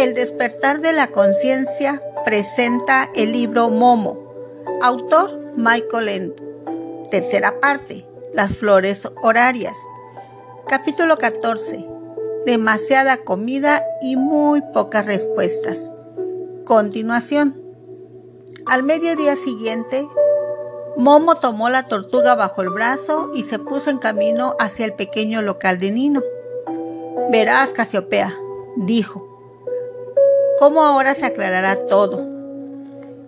El despertar de la conciencia presenta el libro Momo, autor Michael Endo. Tercera parte, las flores horarias. Capítulo 14. Demasiada comida y muy pocas respuestas. Continuación. Al mediodía siguiente, Momo tomó la tortuga bajo el brazo y se puso en camino hacia el pequeño local de Nino. Verás, Casiopea, dijo, cómo ahora se aclarará todo.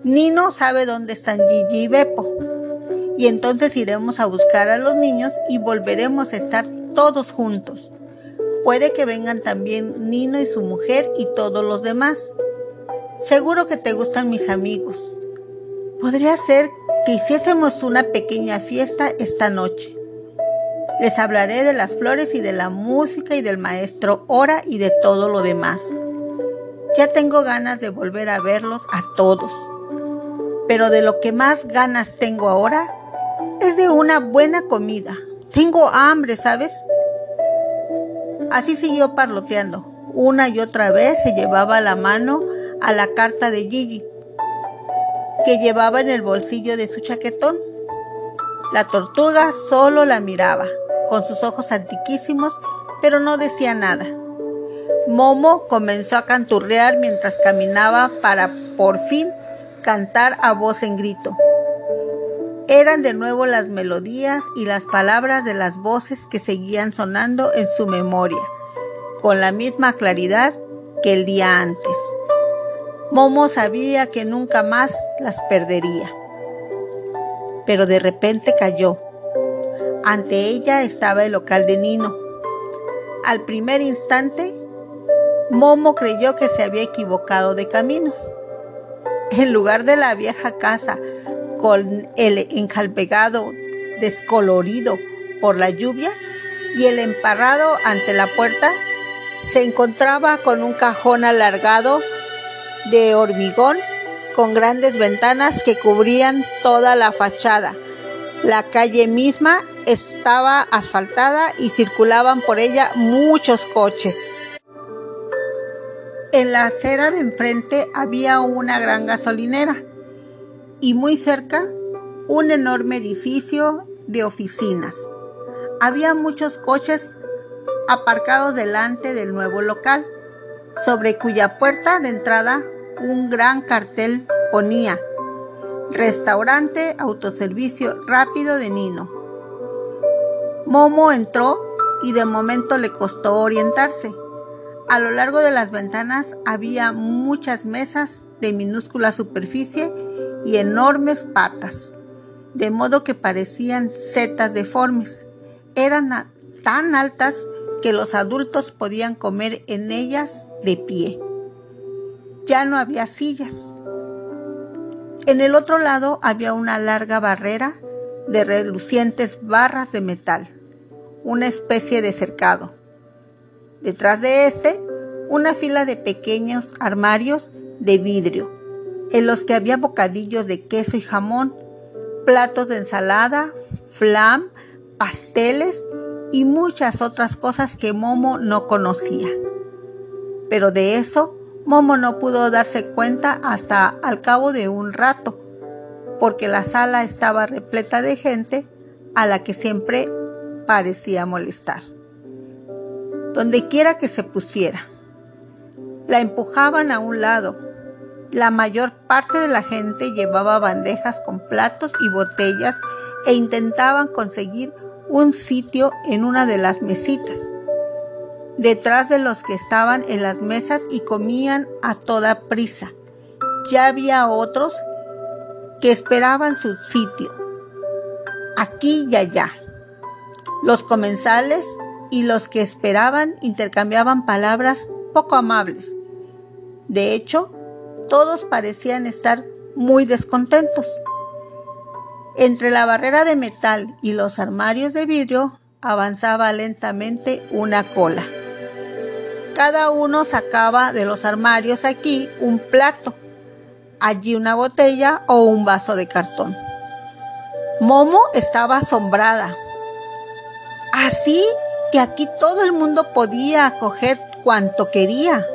Nino sabe dónde están Gigi y Beppo, y entonces iremos a buscar a los niños y volveremos a estar todos juntos. Puede que vengan también Nino y su mujer y todos los demás. Seguro que te gustan mis amigos. Podría ser que hiciésemos una pequeña fiesta esta noche. Les hablaré de las flores y de la música y del maestro Ora y de todo lo demás. Ya tengo ganas de volver a verlos a todos. Pero de lo que más ganas tengo ahora es de una buena comida. Tengo hambre, ¿sabes? Así siguió parloteando. Una y otra vez se llevaba la mano a la carta de Gigi, que llevaba en el bolsillo de su chaquetón. La tortuga solo la miraba con sus ojos antiquísimos, pero no decía nada. Momo comenzó a canturrear mientras caminaba para por fin cantar a voz en grito. Eran de nuevo las melodías y las palabras de las voces que seguían sonando en su memoria, con la misma claridad que el día antes. Momo sabía que nunca más las perdería. Pero de repente cayó ante ella estaba el local de Nino. Al primer instante, Momo creyó que se había equivocado de camino. En lugar de la vieja casa con el enjalpegado descolorido por la lluvia y el emparrado ante la puerta, se encontraba con un cajón alargado de hormigón con grandes ventanas que cubrían toda la fachada. La calle misma estaba asfaltada y circulaban por ella muchos coches. En la acera de enfrente había una gran gasolinera y muy cerca un enorme edificio de oficinas. Había muchos coches aparcados delante del nuevo local, sobre cuya puerta de entrada un gran cartel ponía Restaurante Autoservicio Rápido de Nino. Momo entró y de momento le costó orientarse. A lo largo de las ventanas había muchas mesas de minúscula superficie y enormes patas, de modo que parecían setas deformes. Eran tan altas que los adultos podían comer en ellas de pie. Ya no había sillas. En el otro lado había una larga barrera de relucientes barras de metal, una especie de cercado. Detrás de este, una fila de pequeños armarios de vidrio, en los que había bocadillos de queso y jamón, platos de ensalada, flam, pasteles y muchas otras cosas que Momo no conocía. Pero de eso Momo no pudo darse cuenta hasta al cabo de un rato, porque la sala estaba repleta de gente a la que siempre parecía molestar. Donde quiera que se pusiera, la empujaban a un lado. La mayor parte de la gente llevaba bandejas con platos y botellas e intentaban conseguir un sitio en una de las mesitas, detrás de los que estaban en las mesas y comían a toda prisa. Ya había otros que esperaban su sitio, aquí y allá. Los comensales y los que esperaban intercambiaban palabras poco amables. De hecho, todos parecían estar muy descontentos. Entre la barrera de metal y los armarios de vidrio avanzaba lentamente una cola. Cada uno sacaba de los armarios aquí un plato allí una botella o un vaso de cartón. Momo estaba asombrada. Así que aquí todo el mundo podía acoger cuanto quería.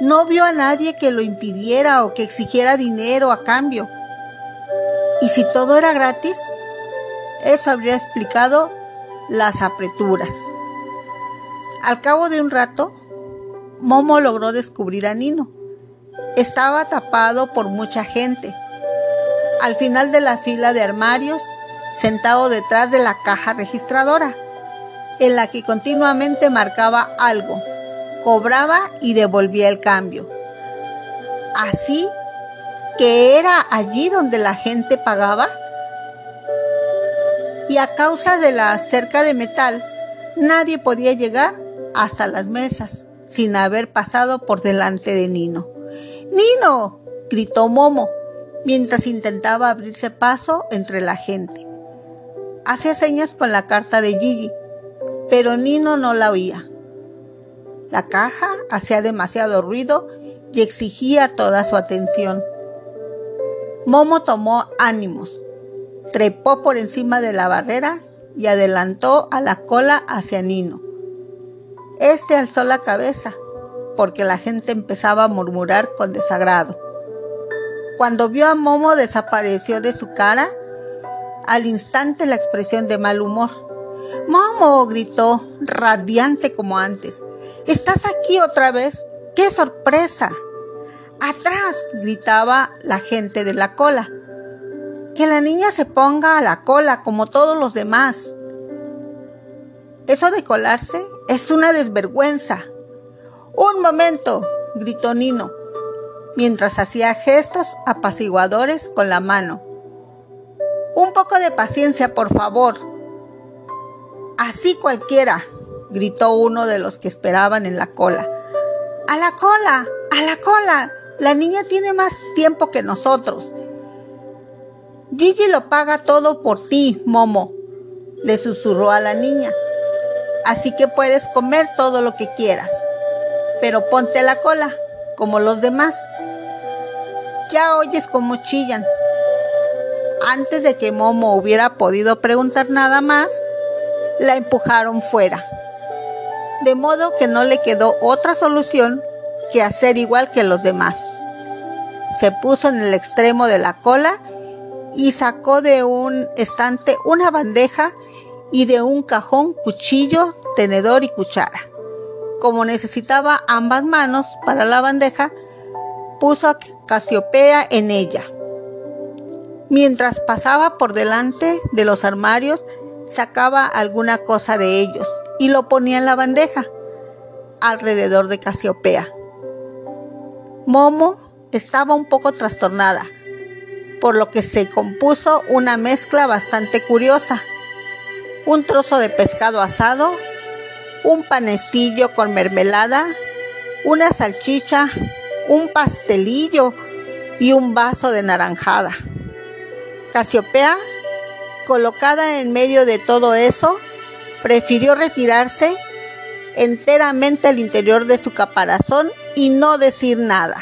No vio a nadie que lo impidiera o que exigiera dinero a cambio. ¿Y si todo era gratis? Eso habría explicado las apreturas. Al cabo de un rato, Momo logró descubrir a Nino. Estaba tapado por mucha gente. Al final de la fila de armarios, sentado detrás de la caja registradora, en la que continuamente marcaba algo, cobraba y devolvía el cambio. Así que era allí donde la gente pagaba. Y a causa de la cerca de metal, nadie podía llegar hasta las mesas sin haber pasado por delante de Nino. ¡Nino! gritó Momo mientras intentaba abrirse paso entre la gente. Hacía señas con la carta de Gigi, pero Nino no la oía. La caja hacía demasiado ruido y exigía toda su atención. Momo tomó ánimos, trepó por encima de la barrera y adelantó a la cola hacia Nino. Este alzó la cabeza porque la gente empezaba a murmurar con desagrado. Cuando vio a Momo desapareció de su cara al instante la expresión de mal humor. Momo gritó, radiante como antes. ¿Estás aquí otra vez? ¡Qué sorpresa! ¡Atrás! gritaba la gente de la cola. Que la niña se ponga a la cola como todos los demás. Eso de colarse es una desvergüenza. Un momento, gritó Nino, mientras hacía gestos apaciguadores con la mano. Un poco de paciencia, por favor. Así cualquiera, gritó uno de los que esperaban en la cola. A la cola, a la cola. La niña tiene más tiempo que nosotros. Gigi lo paga todo por ti, Momo, le susurró a la niña así que puedes comer todo lo que quieras. Pero ponte la cola, como los demás. Ya oyes cómo chillan. Antes de que Momo hubiera podido preguntar nada más, la empujaron fuera. De modo que no le quedó otra solución que hacer igual que los demás. Se puso en el extremo de la cola y sacó de un estante una bandeja y de un cajón cuchillo, tenedor y cuchara. Como necesitaba ambas manos para la bandeja, puso a Casiopea en ella. Mientras pasaba por delante de los armarios, sacaba alguna cosa de ellos y lo ponía en la bandeja alrededor de Casiopea. Momo estaba un poco trastornada, por lo que se compuso una mezcla bastante curiosa un trozo de pescado asado, un panecillo con mermelada, una salchicha, un pastelillo y un vaso de naranjada. Casiopea, colocada en medio de todo eso, prefirió retirarse enteramente al interior de su caparazón y no decir nada.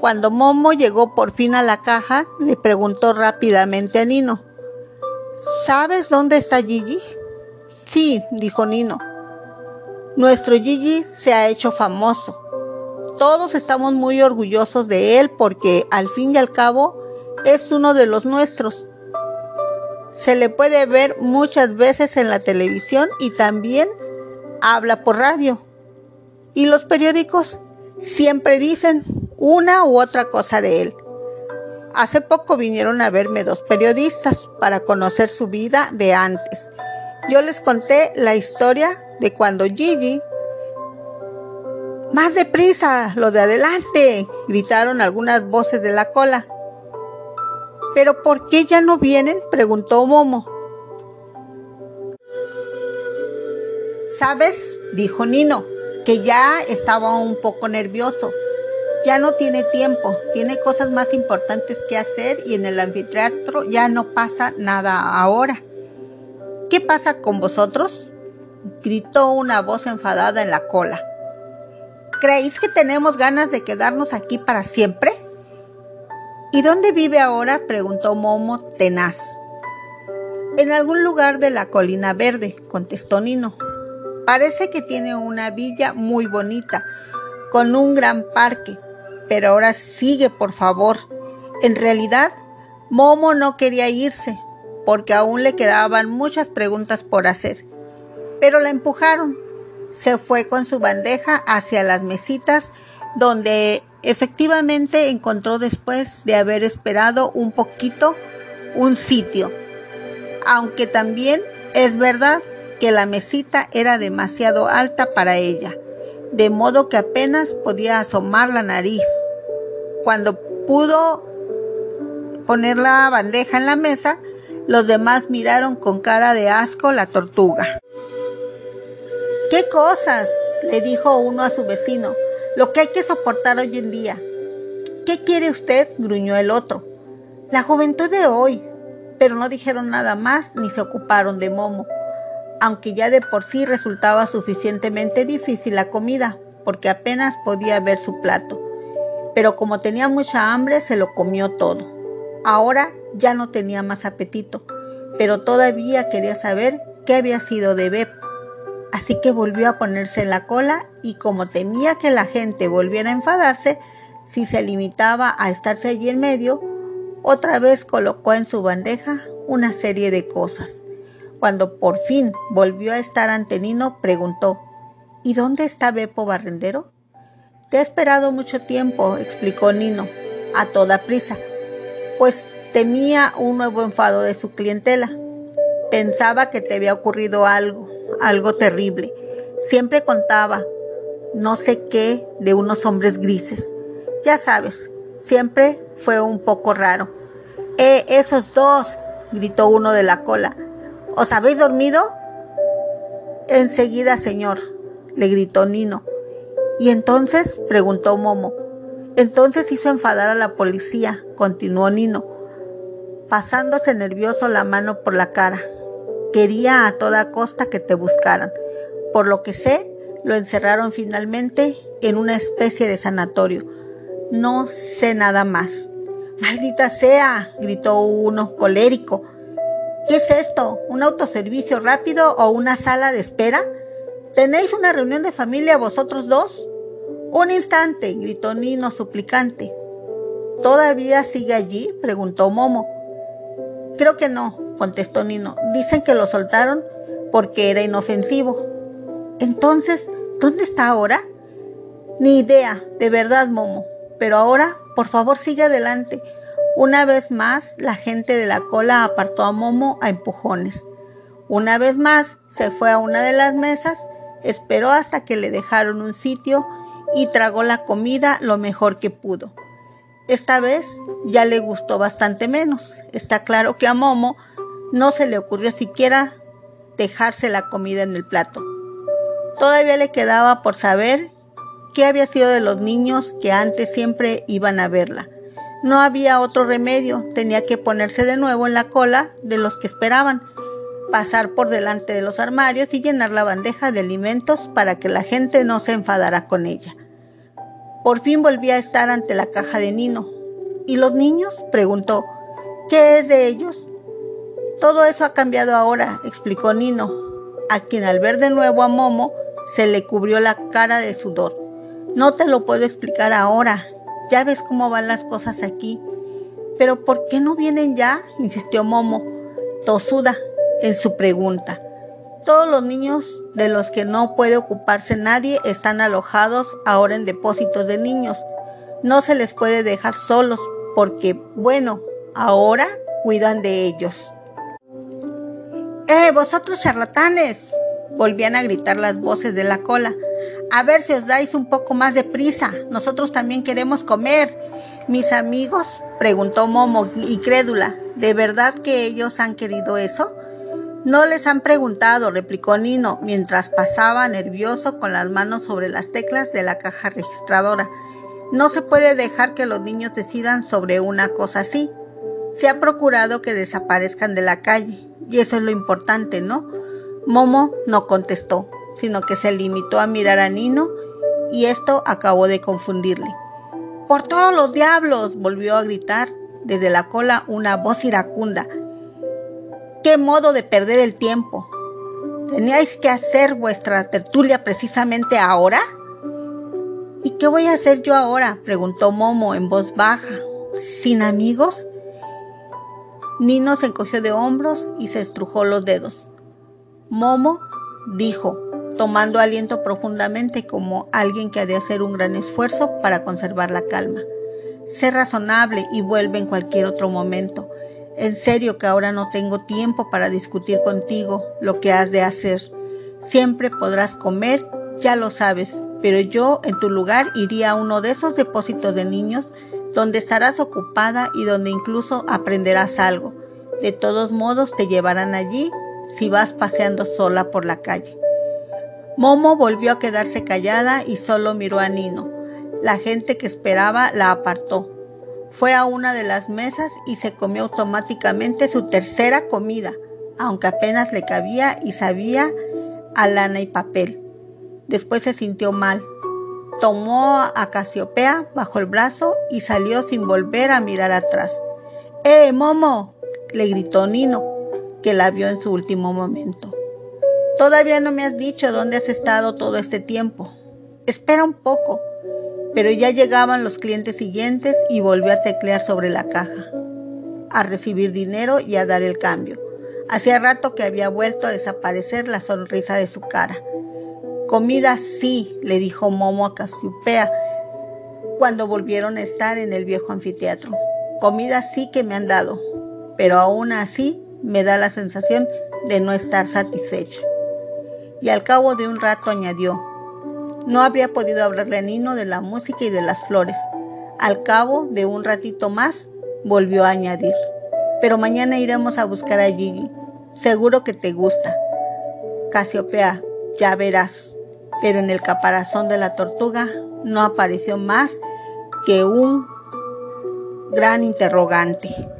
Cuando Momo llegó por fin a la caja, le preguntó rápidamente a Nino, ¿Sabes dónde está Gigi? Sí, dijo Nino. Nuestro Gigi se ha hecho famoso. Todos estamos muy orgullosos de él porque al fin y al cabo es uno de los nuestros. Se le puede ver muchas veces en la televisión y también habla por radio. Y los periódicos siempre dicen una u otra cosa de él. Hace poco vinieron a verme dos periodistas para conocer su vida de antes. Yo les conté la historia de cuando Gigi... Más deprisa, lo de adelante, gritaron algunas voces de la cola. ¿Pero por qué ya no vienen? preguntó Momo. ¿Sabes? dijo Nino, que ya estaba un poco nervioso ya no tiene tiempo, tiene cosas más importantes que hacer y en el anfiteatro ya no pasa nada ahora. ¿Qué pasa con vosotros? gritó una voz enfadada en la cola. ¿Creéis que tenemos ganas de quedarnos aquí para siempre? ¿Y dónde vive ahora? preguntó Momo tenaz. En algún lugar de la colina verde, contestó Nino. Parece que tiene una villa muy bonita, con un gran parque. Pero ahora sigue, por favor. En realidad, Momo no quería irse, porque aún le quedaban muchas preguntas por hacer. Pero la empujaron. Se fue con su bandeja hacia las mesitas, donde efectivamente encontró después de haber esperado un poquito un sitio. Aunque también es verdad que la mesita era demasiado alta para ella, de modo que apenas podía asomar la nariz. Cuando pudo poner la bandeja en la mesa, los demás miraron con cara de asco la tortuga. ¿Qué cosas? le dijo uno a su vecino, lo que hay que soportar hoy en día. ¿Qué quiere usted? gruñó el otro. La juventud de hoy. Pero no dijeron nada más ni se ocuparon de Momo aunque ya de por sí resultaba suficientemente difícil la comida, porque apenas podía ver su plato. Pero como tenía mucha hambre, se lo comió todo. Ahora ya no tenía más apetito, pero todavía quería saber qué había sido de Bep. Así que volvió a ponerse en la cola y como temía que la gente volviera a enfadarse, si se limitaba a estarse allí en medio, otra vez colocó en su bandeja una serie de cosas. Cuando por fin volvió a estar ante Nino, preguntó, ¿Y dónde está Beppo Barrendero? Te he esperado mucho tiempo, explicó Nino, a toda prisa, pues temía un nuevo enfado de su clientela. Pensaba que te había ocurrido algo, algo terrible. Siempre contaba, no sé qué, de unos hombres grises. Ya sabes, siempre fue un poco raro. ¡Eh, esos dos! gritó uno de la cola. ¿Os habéis dormido? Enseguida, señor, le gritó Nino. ¿Y entonces? preguntó Momo. Entonces hizo enfadar a la policía, continuó Nino, pasándose nervioso la mano por la cara. Quería a toda costa que te buscaran. Por lo que sé, lo encerraron finalmente en una especie de sanatorio. No sé nada más. Maldita sea, gritó uno colérico. ¿Qué es esto? ¿Un autoservicio rápido o una sala de espera? ¿Tenéis una reunión de familia vosotros dos? Un instante, gritó Nino suplicante. ¿Todavía sigue allí? preguntó Momo. Creo que no, contestó Nino. Dicen que lo soltaron porque era inofensivo. Entonces, ¿dónde está ahora? Ni idea, de verdad, Momo. Pero ahora, por favor, sigue adelante. Una vez más, la gente de la cola apartó a Momo a empujones. Una vez más, se fue a una de las mesas, esperó hasta que le dejaron un sitio y tragó la comida lo mejor que pudo. Esta vez ya le gustó bastante menos. Está claro que a Momo no se le ocurrió siquiera dejarse la comida en el plato. Todavía le quedaba por saber qué había sido de los niños que antes siempre iban a verla no había otro remedio, tenía que ponerse de nuevo en la cola de los que esperaban, pasar por delante de los armarios y llenar la bandeja de alimentos para que la gente no se enfadara con ella. Por fin volví a estar ante la caja de Nino. ¿Y los niños? preguntó. ¿Qué es de ellos? Todo eso ha cambiado ahora, explicó Nino, a quien al ver de nuevo a Momo se le cubrió la cara de sudor. No te lo puedo explicar ahora, ya ves cómo van las cosas aquí. Pero ¿por qué no vienen ya? insistió Momo, tosuda en su pregunta. Todos los niños de los que no puede ocuparse nadie están alojados ahora en depósitos de niños. No se les puede dejar solos porque, bueno, ahora cuidan de ellos. ¡Eh, vosotros charlatanes! Volvían a gritar las voces de la cola. A ver si os dais un poco más de prisa. Nosotros también queremos comer. Mis amigos, preguntó Momo, incrédula, ¿de verdad que ellos han querido eso? No les han preguntado, replicó Nino, mientras pasaba nervioso con las manos sobre las teclas de la caja registradora. No se puede dejar que los niños decidan sobre una cosa así. Se ha procurado que desaparezcan de la calle, y eso es lo importante, ¿no? Momo no contestó sino que se limitó a mirar a Nino y esto acabó de confundirle. ¡Por todos los diablos! volvió a gritar desde la cola una voz iracunda. ¡Qué modo de perder el tiempo! ¿Teníais que hacer vuestra tertulia precisamente ahora? ¿Y qué voy a hacer yo ahora? preguntó Momo en voz baja. ¿Sin amigos? Nino se encogió de hombros y se estrujó los dedos. Momo dijo, tomando aliento profundamente como alguien que ha de hacer un gran esfuerzo para conservar la calma. Sé razonable y vuelve en cualquier otro momento. En serio que ahora no tengo tiempo para discutir contigo lo que has de hacer. Siempre podrás comer, ya lo sabes, pero yo en tu lugar iría a uno de esos depósitos de niños donde estarás ocupada y donde incluso aprenderás algo. De todos modos te llevarán allí si vas paseando sola por la calle. Momo volvió a quedarse callada y solo miró a Nino. La gente que esperaba la apartó. Fue a una de las mesas y se comió automáticamente su tercera comida, aunque apenas le cabía y sabía a lana y papel. Después se sintió mal. Tomó a Casiopea bajo el brazo y salió sin volver a mirar atrás. ¡Eh, Momo! le gritó Nino, que la vio en su último momento. Todavía no me has dicho dónde has estado todo este tiempo. Espera un poco. Pero ya llegaban los clientes siguientes y volvió a teclear sobre la caja, a recibir dinero y a dar el cambio. Hacía rato que había vuelto a desaparecer la sonrisa de su cara. Comida sí, le dijo Momo a Casiopea cuando volvieron a estar en el viejo anfiteatro. Comida sí que me han dado, pero aún así me da la sensación de no estar satisfecha. Y al cabo de un rato añadió, no habría podido hablarle a Nino de la música y de las flores. Al cabo de un ratito más, volvió a añadir, pero mañana iremos a buscar a Gigi. Seguro que te gusta. Casiopea, ya verás pero en el caparazón de la tortuga no apareció más que un gran interrogante.